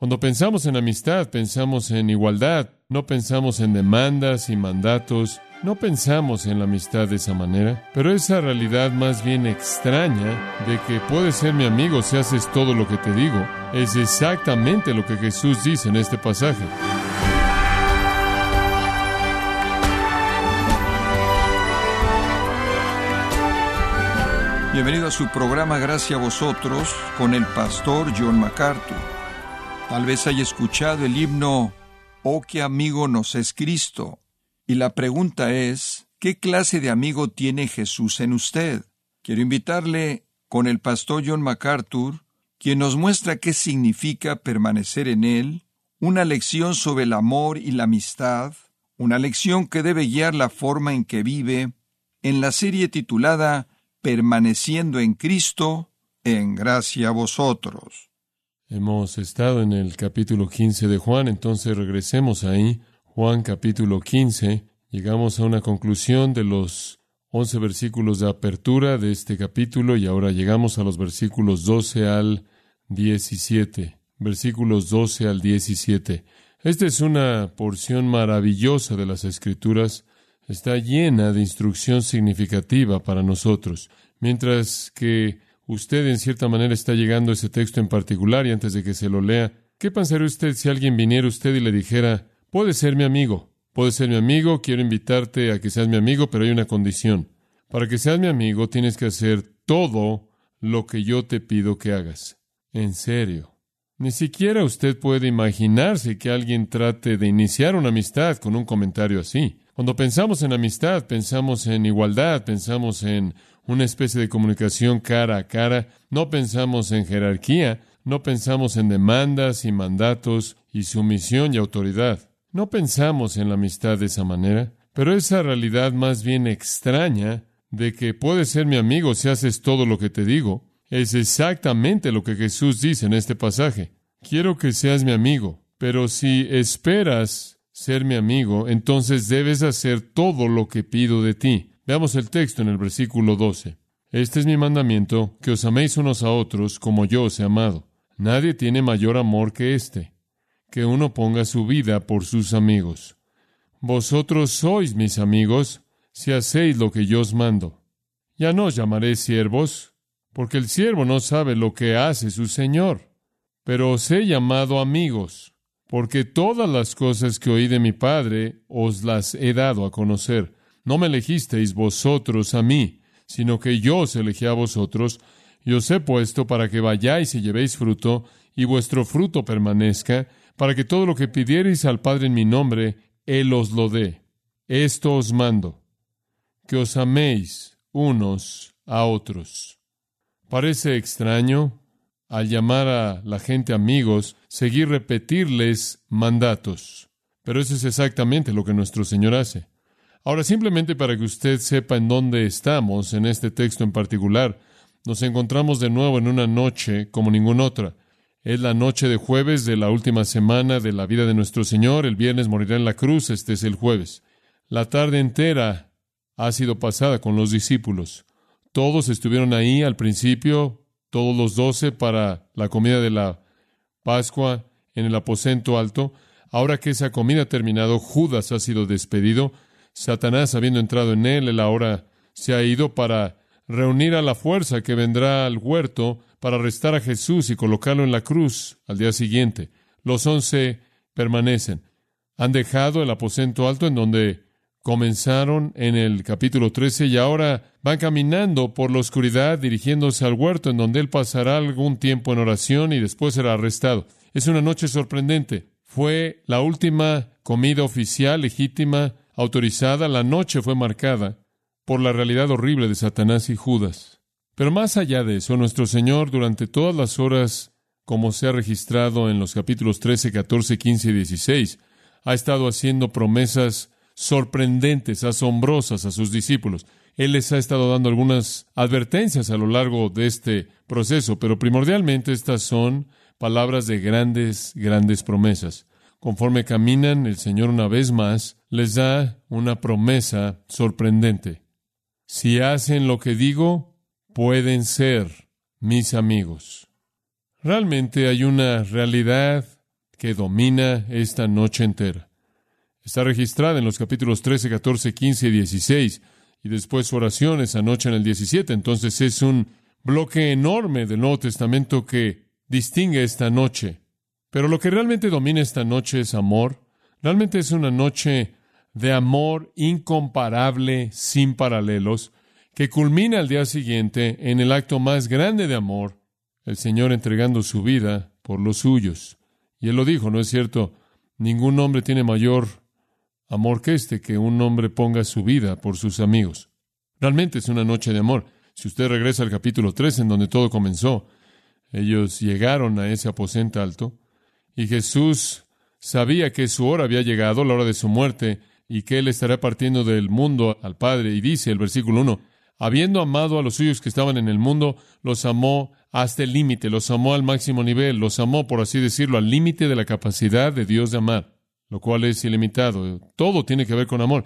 Cuando pensamos en amistad, pensamos en igualdad, no pensamos en demandas y mandatos, no pensamos en la amistad de esa manera, pero esa realidad más bien extraña de que puedes ser mi amigo si haces todo lo que te digo, es exactamente lo que Jesús dice en este pasaje. Bienvenido a su programa Gracias a vosotros con el pastor John MacArthur. Tal vez haya escuchado el himno Oh, qué amigo nos es Cristo. Y la pregunta es, ¿qué clase de amigo tiene Jesús en usted? Quiero invitarle con el pastor John MacArthur, quien nos muestra qué significa permanecer en Él, una lección sobre el amor y la amistad, una lección que debe guiar la forma en que vive, en la serie titulada Permaneciendo en Cristo, en gracia a vosotros. Hemos estado en el capítulo 15 de Juan, entonces regresemos ahí. Juan capítulo 15, llegamos a una conclusión de los 11 versículos de apertura de este capítulo y ahora llegamos a los versículos 12 al 17. Versículos 12 al 17. Esta es una porción maravillosa de las Escrituras. Está llena de instrucción significativa para nosotros. Mientras que usted en cierta manera está llegando a ese texto en particular y antes de que se lo lea, ¿qué pensaría usted si alguien viniera a usted y le dijera, puede ser mi amigo, puede ser mi amigo, quiero invitarte a que seas mi amigo, pero hay una condición. Para que seas mi amigo tienes que hacer todo lo que yo te pido que hagas. En serio. Ni siquiera usted puede imaginarse que alguien trate de iniciar una amistad con un comentario así. Cuando pensamos en amistad, pensamos en igualdad, pensamos en una especie de comunicación cara a cara, no pensamos en jerarquía, no pensamos en demandas y mandatos y sumisión y autoridad. No pensamos en la amistad de esa manera, pero esa realidad más bien extraña de que puedes ser mi amigo si haces todo lo que te digo, es exactamente lo que Jesús dice en este pasaje. Quiero que seas mi amigo, pero si esperas ser mi amigo, entonces debes hacer todo lo que pido de ti. Veamos el texto en el versículo 12. Este es mi mandamiento, que os améis unos a otros como yo os he amado. Nadie tiene mayor amor que este, que uno ponga su vida por sus amigos. Vosotros sois mis amigos si hacéis lo que yo os mando. Ya no os llamaré siervos, porque el siervo no sabe lo que hace su Señor, pero os he llamado amigos, porque todas las cosas que oí de mi Padre os las he dado a conocer. No me elegisteis vosotros a mí, sino que yo os elegí a vosotros, y os he puesto para que vayáis y llevéis fruto, y vuestro fruto permanezca, para que todo lo que pidiereis al Padre en mi nombre, Él os lo dé. Esto os mando, que os améis unos a otros. Parece extraño, al llamar a la gente amigos, seguir repetirles mandatos. Pero eso es exactamente lo que nuestro Señor hace. Ahora, simplemente para que usted sepa en dónde estamos en este texto en particular, nos encontramos de nuevo en una noche como ninguna otra. Es la noche de jueves de la última semana de la vida de nuestro Señor. El viernes morirá en la cruz, este es el jueves. La tarde entera ha sido pasada con los discípulos. Todos estuvieron ahí al principio, todos los doce, para la comida de la Pascua en el aposento alto. Ahora que esa comida ha terminado, Judas ha sido despedido Satanás, habiendo entrado en él, él ahora se ha ido para reunir a la fuerza que vendrá al huerto para arrestar a Jesús y colocarlo en la cruz al día siguiente. Los once permanecen. Han dejado el aposento alto en donde comenzaron en el capítulo 13 y ahora van caminando por la oscuridad dirigiéndose al huerto en donde él pasará algún tiempo en oración y después será arrestado. Es una noche sorprendente. Fue la última comida oficial legítima autorizada, la noche fue marcada por la realidad horrible de Satanás y Judas. Pero más allá de eso, nuestro Señor, durante todas las horas, como se ha registrado en los capítulos 13, 14, 15 y 16, ha estado haciendo promesas sorprendentes, asombrosas a sus discípulos. Él les ha estado dando algunas advertencias a lo largo de este proceso, pero primordialmente estas son palabras de grandes, grandes promesas. Conforme caminan, el Señor una vez más les da una promesa sorprendente. Si hacen lo que digo, pueden ser mis amigos. Realmente hay una realidad que domina esta noche entera. Está registrada en los capítulos 13, 14, 15 y 16, y después su oración esa noche en el 17. Entonces es un bloque enorme del Nuevo Testamento que distingue esta noche. Pero lo que realmente domina esta noche es amor. Realmente es una noche de amor incomparable, sin paralelos, que culmina al día siguiente en el acto más grande de amor, el Señor entregando su vida por los suyos. Y Él lo dijo, ¿no es cierto? Ningún hombre tiene mayor amor que este, que un hombre ponga su vida por sus amigos. Realmente es una noche de amor. Si usted regresa al capítulo 3, en donde todo comenzó, ellos llegaron a ese aposento alto, y Jesús sabía que su hora había llegado, la hora de su muerte, y que Él estará partiendo del mundo al Padre. Y dice el versículo 1, habiendo amado a los suyos que estaban en el mundo, los amó hasta el límite, los amó al máximo nivel, los amó, por así decirlo, al límite de la capacidad de Dios de amar, lo cual es ilimitado. Todo tiene que ver con amor.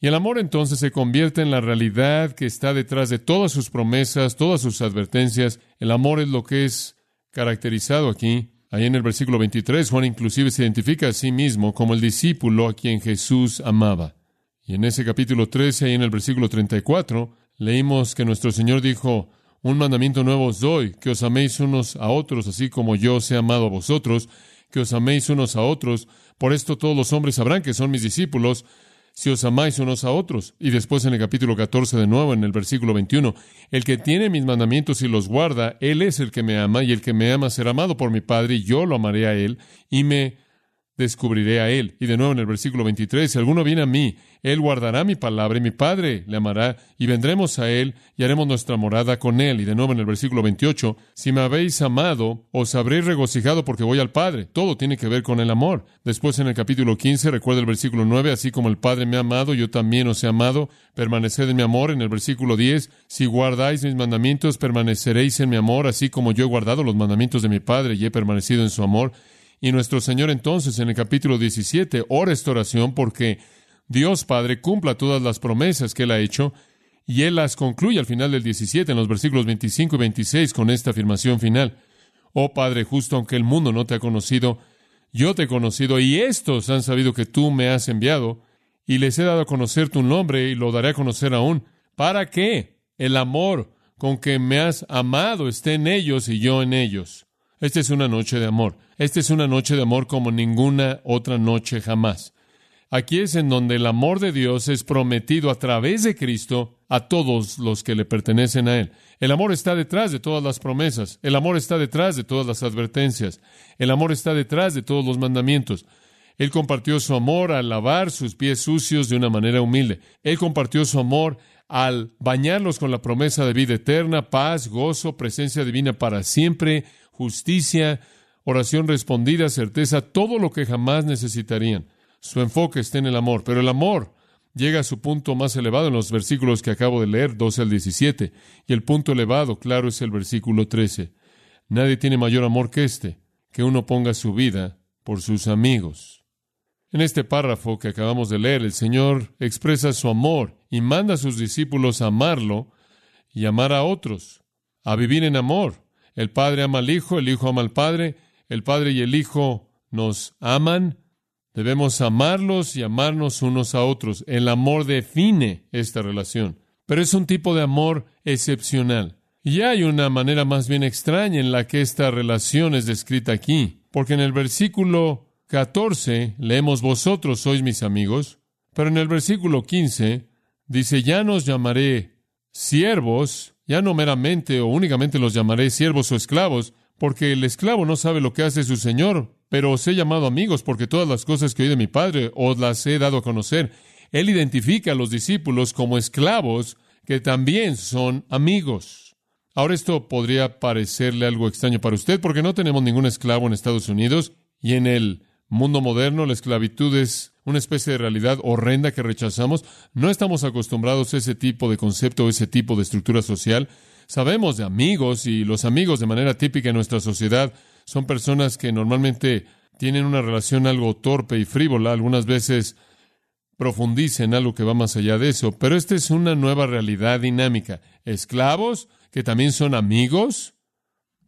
Y el amor entonces se convierte en la realidad que está detrás de todas sus promesas, todas sus advertencias. El amor es lo que es caracterizado aquí. Ahí en el versículo 23, Juan inclusive se identifica a sí mismo como el discípulo a quien Jesús amaba. Y en ese capítulo 13, ahí en el versículo 34, leímos que nuestro Señor dijo, un mandamiento nuevo os doy, que os améis unos a otros, así como yo os he amado a vosotros, que os améis unos a otros. Por esto todos los hombres sabrán que son mis discípulos, si os amáis unos a otros. Y después en el capítulo 14 de nuevo, en el versículo 21, el que tiene mis mandamientos y los guarda, él es el que me ama, y el que me ama será amado por mi Padre, y yo lo amaré a él, y me descubriré a él. Y de nuevo en el versículo 23, si alguno viene a mí, él guardará mi palabra y mi Padre le amará y vendremos a él y haremos nuestra morada con él. Y de nuevo en el versículo 28, si me habéis amado, os habréis regocijado porque voy al Padre. Todo tiene que ver con el amor. Después en el capítulo 15, recuerda el versículo 9, así como el Padre me ha amado, yo también os he amado, permaneced en mi amor. En el versículo 10, si guardáis mis mandamientos, permaneceréis en mi amor, así como yo he guardado los mandamientos de mi Padre y he permanecido en su amor. Y nuestro Señor entonces en el capítulo 17 ora esta oración porque Dios Padre cumpla todas las promesas que Él ha hecho y Él las concluye al final del 17 en los versículos 25 y 26 con esta afirmación final. Oh Padre justo, aunque el mundo no te ha conocido, yo te he conocido y estos han sabido que tú me has enviado y les he dado a conocer tu nombre y lo daré a conocer aún. ¿Para qué? El amor con que me has amado esté en ellos y yo en ellos. Esta es una noche de amor. Esta es una noche de amor como ninguna otra noche jamás. Aquí es en donde el amor de Dios es prometido a través de Cristo a todos los que le pertenecen a Él. El amor está detrás de todas las promesas. El amor está detrás de todas las advertencias. El amor está detrás de todos los mandamientos. Él compartió su amor al lavar sus pies sucios de una manera humilde. Él compartió su amor al bañarlos con la promesa de vida eterna, paz, gozo, presencia divina para siempre, justicia, oración respondida, certeza, todo lo que jamás necesitarían. Su enfoque está en el amor, pero el amor llega a su punto más elevado en los versículos que acabo de leer, 12 al 17, y el punto elevado, claro, es el versículo 13. Nadie tiene mayor amor que este, que uno ponga su vida por sus amigos. En este párrafo que acabamos de leer, el Señor expresa su amor y manda a sus discípulos a amarlo y amar a otros, a vivir en amor. El Padre ama al Hijo, el Hijo ama al Padre, el Padre y el Hijo nos aman. Debemos amarlos y amarnos unos a otros. El amor define esta relación, pero es un tipo de amor excepcional. Y hay una manera más bien extraña en la que esta relación es descrita aquí, porque en el versículo 14 leemos vosotros sois mis amigos, pero en el versículo 15 dice ya nos llamaré siervos ya no meramente o únicamente los llamaré siervos o esclavos, porque el esclavo no sabe lo que hace su Señor, pero os he llamado amigos porque todas las cosas que oí de mi Padre os las he dado a conocer. Él identifica a los discípulos como esclavos que también son amigos. Ahora esto podría parecerle algo extraño para usted porque no tenemos ningún esclavo en Estados Unidos y en el mundo moderno la esclavitud es una especie de realidad horrenda que rechazamos. No estamos acostumbrados a ese tipo de concepto, ese tipo de estructura social. Sabemos de amigos y los amigos de manera típica en nuestra sociedad son personas que normalmente tienen una relación algo torpe y frívola, algunas veces profundicen algo que va más allá de eso, pero esta es una nueva realidad dinámica. Esclavos que también son amigos,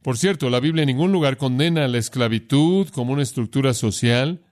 Por cierto, la Biblia en ningún lugar condena la esclavitud como una estructura social,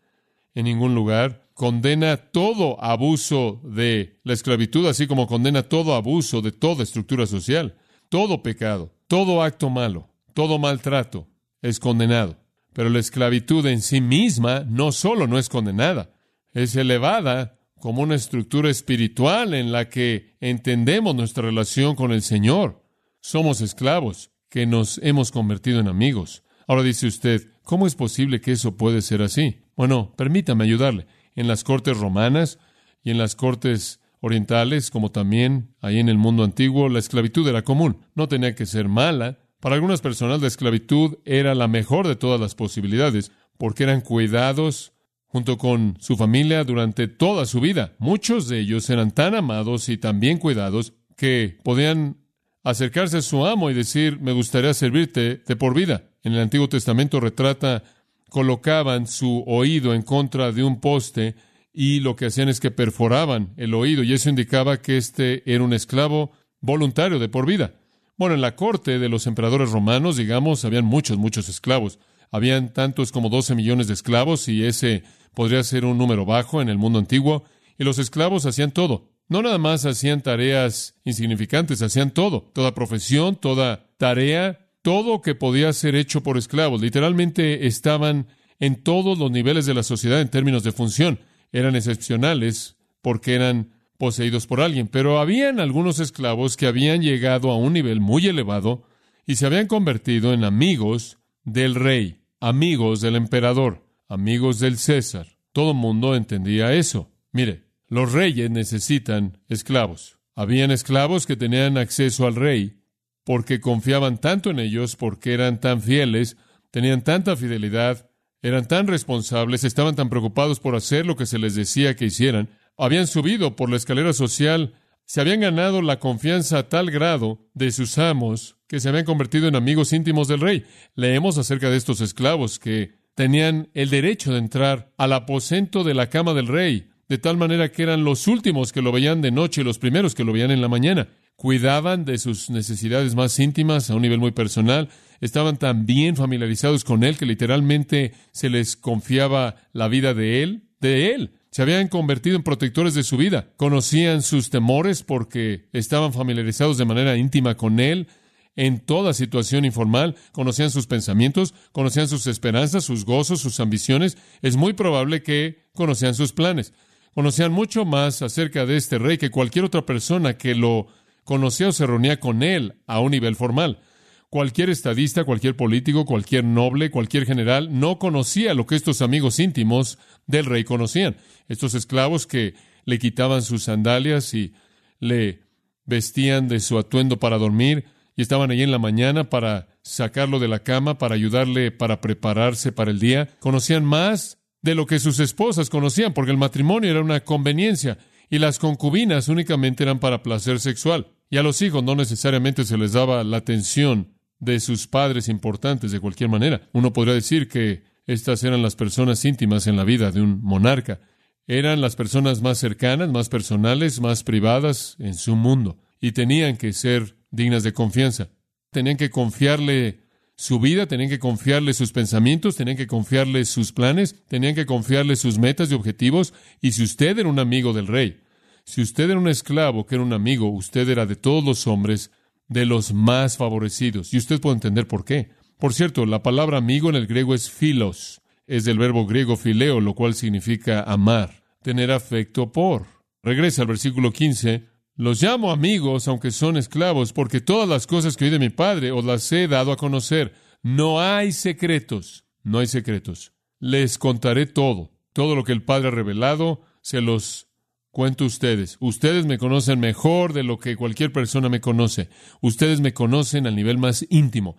en ningún lugar condena todo abuso de la esclavitud, así como condena todo abuso de toda estructura social, todo pecado, todo acto malo, todo maltrato es condenado. Pero la esclavitud en sí misma no solo no es condenada, es elevada como una estructura espiritual en la que entendemos nuestra relación con el Señor. Somos esclavos que nos hemos convertido en amigos. Ahora dice usted, ¿cómo es posible que eso puede ser así? Bueno, permítame ayudarle. En las cortes romanas y en las cortes orientales, como también ahí en el mundo antiguo, la esclavitud era común. No tenía que ser mala, para algunas personas la esclavitud era la mejor de todas las posibilidades, porque eran cuidados junto con su familia durante toda su vida. Muchos de ellos eran tan amados y tan bien cuidados que podían acercarse a su amo y decir, me gustaría servirte de por vida. En el Antiguo Testamento retrata, colocaban su oído en contra de un poste y lo que hacían es que perforaban el oído y eso indicaba que este era un esclavo voluntario de por vida. Bueno, en la corte de los emperadores romanos, digamos, habían muchos, muchos esclavos. Habían tantos como 12 millones de esclavos y ese podría ser un número bajo en el mundo antiguo. Y los esclavos hacían todo. No nada más hacían tareas insignificantes, hacían todo. Toda profesión, toda tarea, todo que podía ser hecho por esclavos. Literalmente estaban en todos los niveles de la sociedad en términos de función. Eran excepcionales porque eran poseídos por alguien, pero habían algunos esclavos que habían llegado a un nivel muy elevado y se habían convertido en amigos del rey, amigos del emperador, amigos del César. Todo mundo entendía eso. Mire, los reyes necesitan esclavos. Habían esclavos que tenían acceso al rey porque confiaban tanto en ellos, porque eran tan fieles, tenían tanta fidelidad, eran tan responsables, estaban tan preocupados por hacer lo que se les decía que hicieran, habían subido por la escalera social, se habían ganado la confianza a tal grado de sus amos que se habían convertido en amigos íntimos del rey. Leemos acerca de estos esclavos que tenían el derecho de entrar al aposento de la cama del rey, de tal manera que eran los últimos que lo veían de noche y los primeros que lo veían en la mañana. Cuidaban de sus necesidades más íntimas a un nivel muy personal, estaban tan bien familiarizados con él que literalmente se les confiaba la vida de él, de él. Se habían convertido en protectores de su vida. Conocían sus temores porque estaban familiarizados de manera íntima con Él en toda situación informal. Conocían sus pensamientos, conocían sus esperanzas, sus gozos, sus ambiciones. Es muy probable que conocían sus planes. Conocían mucho más acerca de este rey que cualquier otra persona que lo conocía o se reunía con él a un nivel formal. Cualquier estadista, cualquier político, cualquier noble, cualquier general no conocía lo que estos amigos íntimos del rey conocían. Estos esclavos que le quitaban sus sandalias y le vestían de su atuendo para dormir y estaban allí en la mañana para sacarlo de la cama, para ayudarle para prepararse para el día. Conocían más de lo que sus esposas conocían, porque el matrimonio era una conveniencia y las concubinas únicamente eran para placer sexual. Y a los hijos no necesariamente se les daba la atención de sus padres importantes de cualquier manera. Uno podría decir que estas eran las personas íntimas en la vida de un monarca. Eran las personas más cercanas, más personales, más privadas en su mundo. Y tenían que ser dignas de confianza. Tenían que confiarle su vida, tenían que confiarle sus pensamientos, tenían que confiarle sus planes, tenían que confiarle sus metas y objetivos. Y si usted era un amigo del rey, si usted era un esclavo que era un amigo, usted era de todos los hombres de los más favorecidos. Y usted puede entender por qué. Por cierto, la palabra amigo en el griego es filos, es del verbo griego fileo, lo cual significa amar, tener afecto por. Regresa al versículo 15. Los llamo amigos, aunque son esclavos, porque todas las cosas que oí de mi Padre os las he dado a conocer. No hay secretos, no hay secretos. Les contaré todo, todo lo que el Padre ha revelado, se los cuento ustedes. Ustedes me conocen mejor de lo que cualquier persona me conoce. Ustedes me conocen al nivel más íntimo.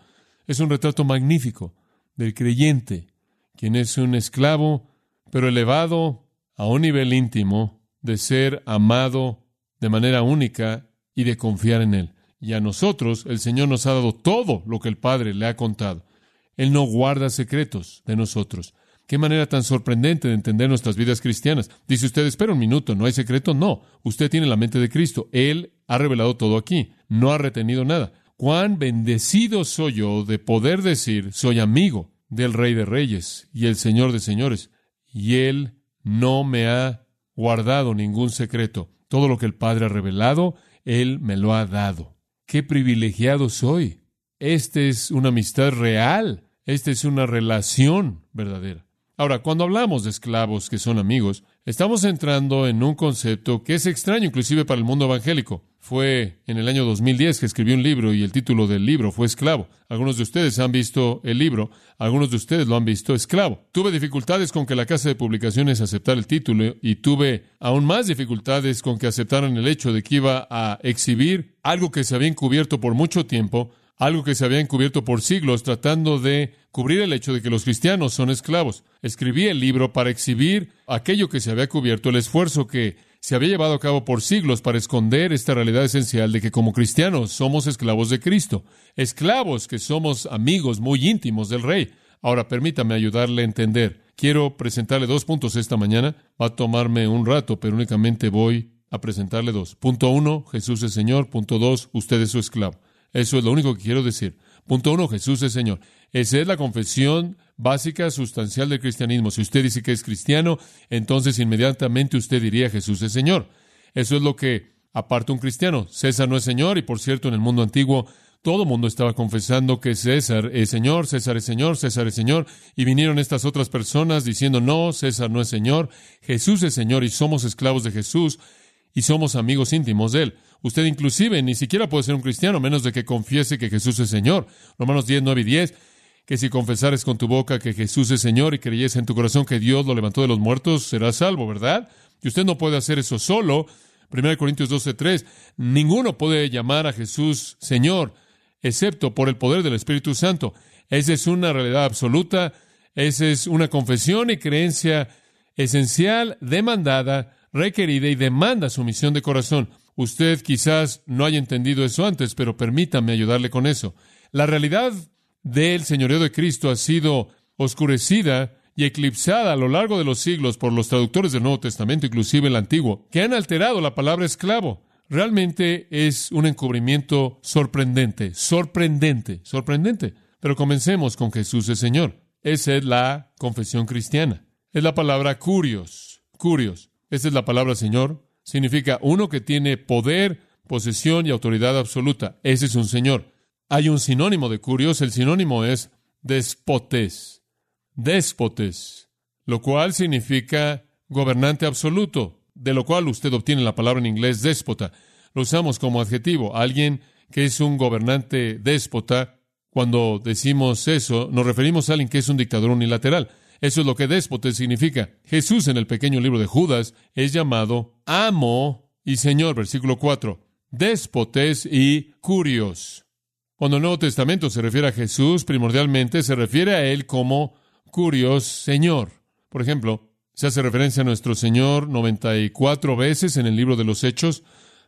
Es un retrato magnífico del creyente, quien es un esclavo, pero elevado a un nivel íntimo de ser amado de manera única y de confiar en Él. Y a nosotros el Señor nos ha dado todo lo que el Padre le ha contado. Él no guarda secretos de nosotros. Qué manera tan sorprendente de entender nuestras vidas cristianas. Dice usted, espera un minuto, ¿no hay secreto? No, usted tiene la mente de Cristo. Él ha revelado todo aquí, no ha retenido nada. cuán bendecido soy yo de poder decir, soy amigo del Rey de Reyes y el Señor de Señores. Y Él no me ha guardado ningún secreto. Todo lo que el Padre ha revelado, Él me lo ha dado. ¡Qué privilegiado soy! Esta es una amistad real. Esta es una relación verdadera. Ahora, cuando hablamos de esclavos que son amigos, estamos entrando en un concepto que es extraño inclusive para el mundo evangélico. Fue en el año 2010 que escribió un libro y el título del libro fue Esclavo. Algunos de ustedes han visto el libro, algunos de ustedes lo han visto Esclavo. Tuve dificultades con que la casa de publicaciones aceptara el título y tuve aún más dificultades con que aceptaran el hecho de que iba a exhibir algo que se había encubierto por mucho tiempo algo que se había encubierto por siglos tratando de cubrir el hecho de que los cristianos son esclavos. Escribí el libro para exhibir aquello que se había cubierto, el esfuerzo que se había llevado a cabo por siglos para esconder esta realidad esencial de que como cristianos somos esclavos de Cristo, esclavos que somos amigos muy íntimos del Rey. Ahora permítame ayudarle a entender. Quiero presentarle dos puntos esta mañana. Va a tomarme un rato, pero únicamente voy a presentarle dos. Punto uno, Jesús es Señor. Punto dos, usted es su esclavo. Eso es lo único que quiero decir. Punto uno, Jesús es Señor. Esa es la confesión básica, sustancial del cristianismo. Si usted dice que es cristiano, entonces inmediatamente usted diría Jesús es Señor. Eso es lo que aparta un cristiano. César no es Señor y por cierto en el mundo antiguo todo el mundo estaba confesando que César es Señor, César es Señor, César es Señor, y vinieron estas otras personas diciendo, no, César no es Señor, Jesús es Señor y somos esclavos de Jesús y somos amigos íntimos de Él. Usted inclusive ni siquiera puede ser un cristiano menos de que confiese que Jesús es Señor. Romanos 10, 9 y 10, que si confesares con tu boca que Jesús es Señor y creyes en tu corazón que Dios lo levantó de los muertos, serás salvo, ¿verdad? Y usted no puede hacer eso solo. 1 Corintios 12, 3, ninguno puede llamar a Jesús Señor, excepto por el poder del Espíritu Santo. Esa es una realidad absoluta, esa es una confesión y creencia esencial, demandada, requerida y demanda sumisión de corazón. Usted quizás no haya entendido eso antes, pero permítame ayudarle con eso. La realidad del señorío de Cristo ha sido oscurecida y eclipsada a lo largo de los siglos por los traductores del Nuevo Testamento, inclusive el Antiguo, que han alterado la palabra esclavo. Realmente es un encubrimiento sorprendente, sorprendente, sorprendente. Pero comencemos con Jesús el Señor. Esa es la confesión cristiana. Es la palabra curios, curios. Esa es la palabra Señor significa uno que tiene poder, posesión y autoridad absoluta. Ese es un señor. Hay un sinónimo de curios, el sinónimo es despotes. Despotes, lo cual significa gobernante absoluto, de lo cual usted obtiene la palabra en inglés déspota. Lo usamos como adjetivo. Alguien que es un gobernante déspota, cuando decimos eso, nos referimos a alguien que es un dictador unilateral. Eso es lo que déspote significa. Jesús en el pequeño libro de Judas es llamado amo y señor, versículo 4. Déspotes y curios. Cuando el Nuevo Testamento se refiere a Jesús, primordialmente se refiere a Él como curios Señor. Por ejemplo, se hace referencia a nuestro Señor 94 veces en el libro de los Hechos,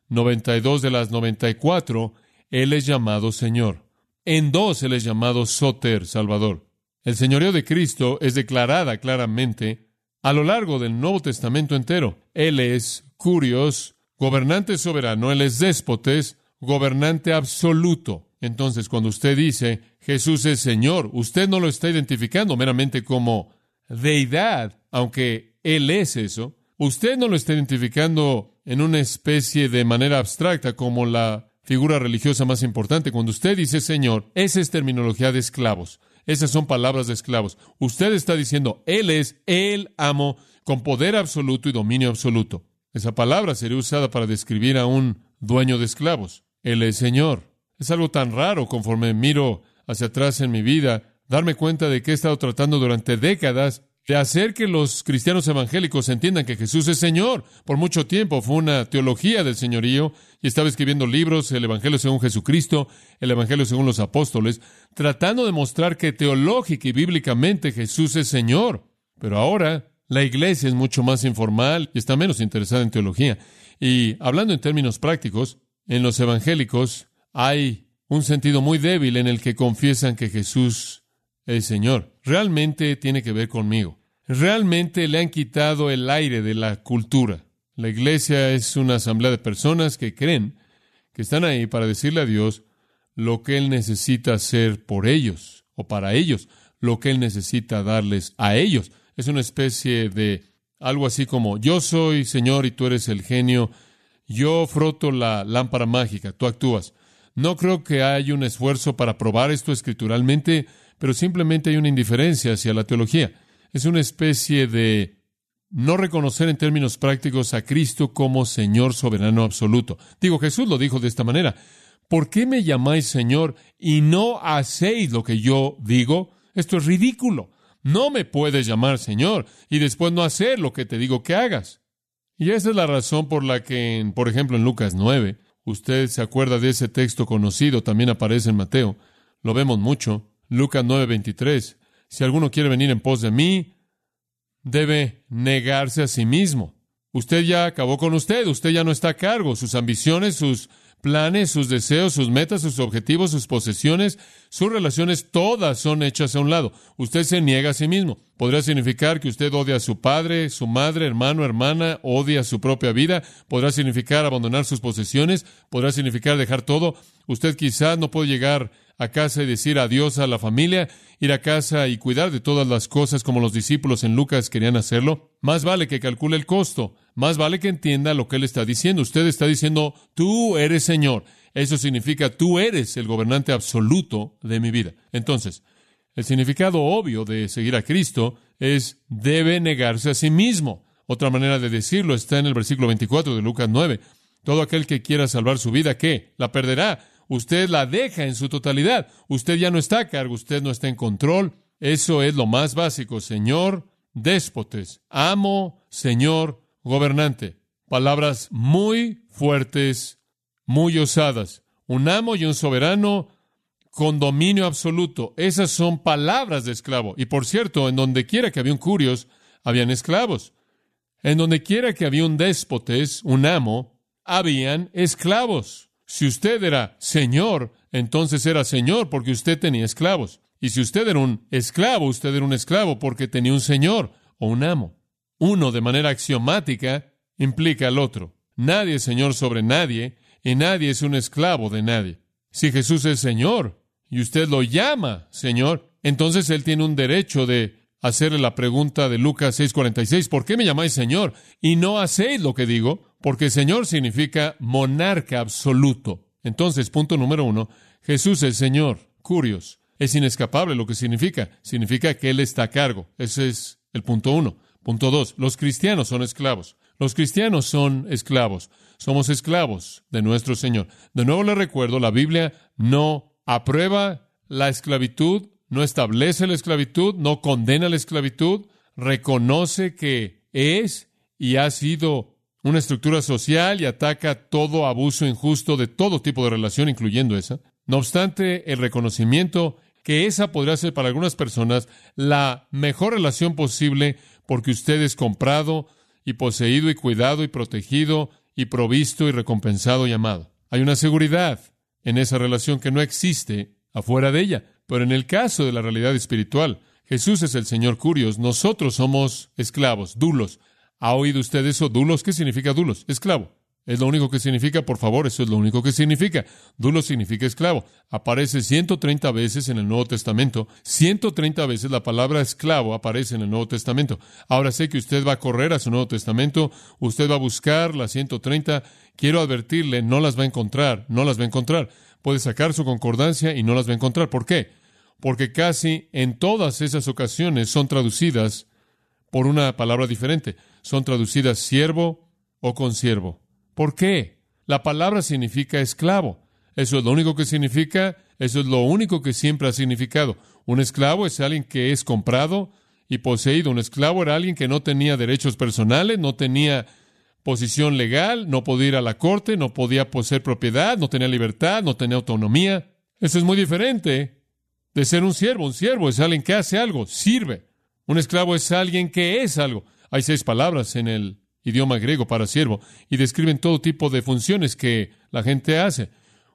92 de las 94, Él es llamado Señor. En dos Él es llamado Soter, Salvador. El señorío de Cristo es declarada claramente a lo largo del Nuevo Testamento entero. Él es curios, gobernante soberano, Él es déspotes, gobernante absoluto. Entonces, cuando usted dice Jesús es Señor, usted no lo está identificando meramente como deidad, aunque Él es eso. Usted no lo está identificando en una especie de manera abstracta como la figura religiosa más importante. Cuando usted dice Señor, esa es terminología de esclavos. Esas son palabras de esclavos. Usted está diciendo, Él es el amo con poder absoluto y dominio absoluto. Esa palabra sería usada para describir a un dueño de esclavos. Él es Señor. Es algo tan raro conforme miro hacia atrás en mi vida, darme cuenta de que he estado tratando durante décadas de hacer que los cristianos evangélicos entiendan que Jesús es Señor. Por mucho tiempo fue una teología del señorío y estaba escribiendo libros, el Evangelio según Jesucristo, el Evangelio según los apóstoles, tratando de mostrar que teológica y bíblicamente Jesús es Señor. Pero ahora la iglesia es mucho más informal y está menos interesada en teología. Y hablando en términos prácticos, en los evangélicos hay un sentido muy débil en el que confiesan que Jesús el Señor. Realmente tiene que ver conmigo. Realmente le han quitado el aire de la cultura. La iglesia es una asamblea de personas que creen que están ahí para decirle a Dios lo que Él necesita hacer por ellos o para ellos, lo que Él necesita darles a ellos. Es una especie de algo así como, yo soy Señor y tú eres el genio, yo froto la lámpara mágica, tú actúas. No creo que haya un esfuerzo para probar esto escrituralmente, pero simplemente hay una indiferencia hacia la teología. Es una especie de no reconocer en términos prácticos a Cristo como Señor soberano absoluto. Digo, Jesús lo dijo de esta manera. ¿Por qué me llamáis Señor y no hacéis lo que yo digo? Esto es ridículo. No me puedes llamar Señor y después no hacer lo que te digo que hagas. Y esa es la razón por la que, por ejemplo, en Lucas 9, usted se acuerda de ese texto conocido, también aparece en Mateo, lo vemos mucho, Lucas 9:23, si alguno quiere venir en pos de mí, debe negarse a sí mismo. Usted ya acabó con usted, usted ya no está a cargo, sus ambiciones, sus planes, sus deseos, sus metas, sus objetivos, sus posesiones, sus relaciones, todas son hechas a un lado. Usted se niega a sí mismo. Podría significar que usted odia a su padre, su madre, hermano, hermana, odia su propia vida. Podrá significar abandonar sus posesiones. Podrá significar dejar todo. Usted quizás no puede llegar a casa y decir adiós a la familia, ir a casa y cuidar de todas las cosas como los discípulos en Lucas querían hacerlo. Más vale que calcule el costo, más vale que entienda lo que él está diciendo. Usted está diciendo, tú eres Señor. Eso significa, tú eres el gobernante absoluto de mi vida. Entonces, el significado obvio de seguir a Cristo es debe negarse a sí mismo. Otra manera de decirlo está en el versículo 24 de Lucas 9. Todo aquel que quiera salvar su vida, ¿qué? La perderá usted la deja en su totalidad. Usted ya no está a cargo, usted no está en control. Eso es lo más básico, Señor, déspotes, amo, Señor, gobernante. Palabras muy fuertes, muy osadas. Un amo y un soberano con dominio absoluto. Esas son palabras de esclavo. Y por cierto, en donde quiera que había un curios, habían esclavos. En donde quiera que había un déspotes, un amo, habían esclavos. Si usted era señor, entonces era señor porque usted tenía esclavos. Y si usted era un esclavo, usted era un esclavo porque tenía un señor o un amo. Uno, de manera axiomática, implica al otro. Nadie es señor sobre nadie y nadie es un esclavo de nadie. Si Jesús es señor y usted lo llama señor, entonces él tiene un derecho de hacerle la pregunta de Lucas 6:46, ¿por qué me llamáis Señor y no hacéis lo que digo? Porque Señor significa monarca absoluto. Entonces, punto número uno, Jesús es Señor. Curios. Es inescapable lo que significa. Significa que Él está a cargo. Ese es el punto uno. Punto dos, los cristianos son esclavos. Los cristianos son esclavos. Somos esclavos de nuestro Señor. De nuevo le recuerdo, la Biblia no aprueba la esclavitud no establece la esclavitud, no condena la esclavitud, reconoce que es y ha sido una estructura social y ataca todo abuso injusto de todo tipo de relación, incluyendo esa. No obstante, el reconocimiento que esa podría ser para algunas personas la mejor relación posible porque usted es comprado y poseído y cuidado y protegido y provisto y recompensado y amado. Hay una seguridad en esa relación que no existe afuera de ella. Pero en el caso de la realidad espiritual, Jesús es el Señor Curios, nosotros somos esclavos, dulos. ¿Ha oído usted eso? Dulos, ¿qué significa dulos? Esclavo. Es lo único que significa, por favor, eso es lo único que significa. Dulos significa esclavo. Aparece 130 veces en el Nuevo Testamento. 130 veces la palabra esclavo aparece en el Nuevo Testamento. Ahora sé que usted va a correr a su Nuevo Testamento, usted va a buscar las 130. Quiero advertirle, no las va a encontrar, no las va a encontrar puede sacar su concordancia y no las va a encontrar. ¿Por qué? Porque casi en todas esas ocasiones son traducidas por una palabra diferente. Son traducidas siervo o consiervo. ¿Por qué? La palabra significa esclavo. Eso es lo único que significa, eso es lo único que siempre ha significado. Un esclavo es alguien que es comprado y poseído. Un esclavo era alguien que no tenía derechos personales, no tenía posición legal, no podía ir a la corte, no podía poseer propiedad, no tenía libertad, no tenía autonomía. Eso es muy diferente de ser un siervo. Un siervo es alguien que hace algo, sirve. Un esclavo es alguien que es algo. Hay seis palabras en el idioma griego para siervo y describen todo tipo de funciones que la gente hace.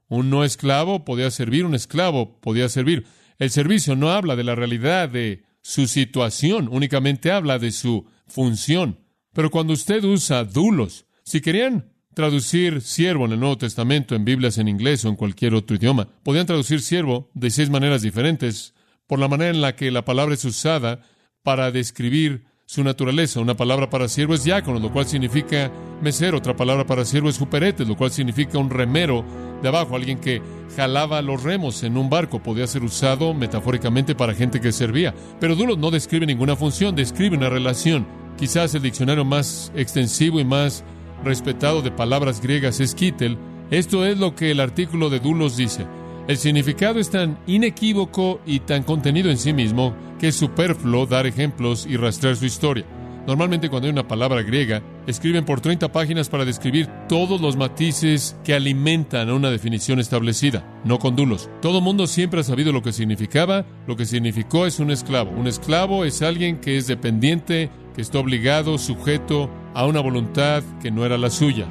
Un no esclavo podía servir, un esclavo podía servir. El servicio no habla de la realidad de su situación, únicamente habla de su función. Pero cuando usted usa dulos, si querían traducir siervo en el Nuevo Testamento en Biblias en inglés o en cualquier otro idioma. Podían traducir siervo de seis maneras diferentes, por la manera en la que la palabra es usada para describir su naturaleza. Una palabra para siervo es diácono, lo cual significa mesero. Otra palabra para siervo es juperete, lo cual significa un remero de abajo, alguien que jalaba los remos en un barco. Podía ser usado metafóricamente para gente que servía. Pero Dulos no describe ninguna función, describe una relación. Quizás el diccionario más extensivo y más respetado de palabras griegas es Kittel. Esto es lo que el artículo de Dulos dice. El significado es tan inequívoco y tan contenido en sí mismo que es superfluo dar ejemplos y rastrear su historia. Normalmente cuando hay una palabra griega, escriben por 30 páginas para describir todos los matices que alimentan a una definición establecida, no con dulos. Todo mundo siempre ha sabido lo que significaba, lo que significó es un esclavo. Un esclavo es alguien que es dependiente, que está obligado, sujeto a una voluntad que no era la suya.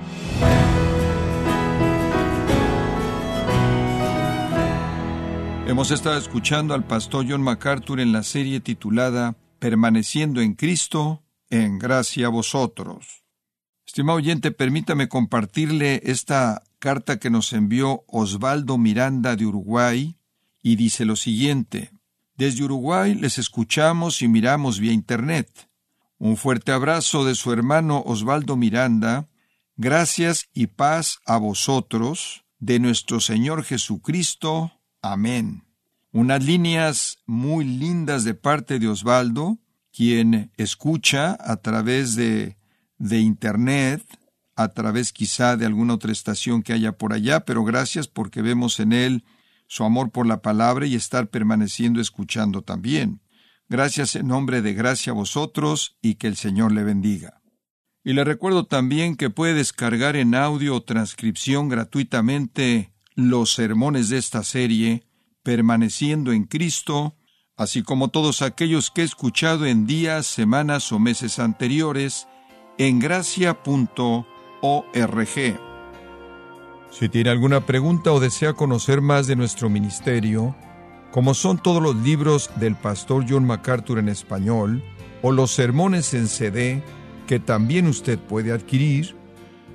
Hemos estado escuchando al pastor John MacArthur en la serie titulada Permaneciendo en Cristo, en gracia a vosotros. Estimado oyente, permítame compartirle esta carta que nos envió Osvaldo Miranda de Uruguay y dice lo siguiente. Desde Uruguay les escuchamos y miramos vía Internet. Un fuerte abrazo de su hermano Osvaldo Miranda. Gracias y paz a vosotros, de nuestro Señor Jesucristo. Amén. Unas líneas muy lindas de parte de Osvaldo, quien escucha a través de, de Internet, a través quizá de alguna otra estación que haya por allá, pero gracias porque vemos en él su amor por la palabra y estar permaneciendo escuchando también. Gracias en nombre de gracia a vosotros y que el Señor le bendiga. Y le recuerdo también que puede descargar en audio o transcripción gratuitamente los sermones de esta serie, permaneciendo en Cristo, así como todos aquellos que he escuchado en días, semanas o meses anteriores, en gracia.org. Si tiene alguna pregunta o desea conocer más de nuestro ministerio, como son todos los libros del pastor John MacArthur en español, o los sermones en CD, que también usted puede adquirir,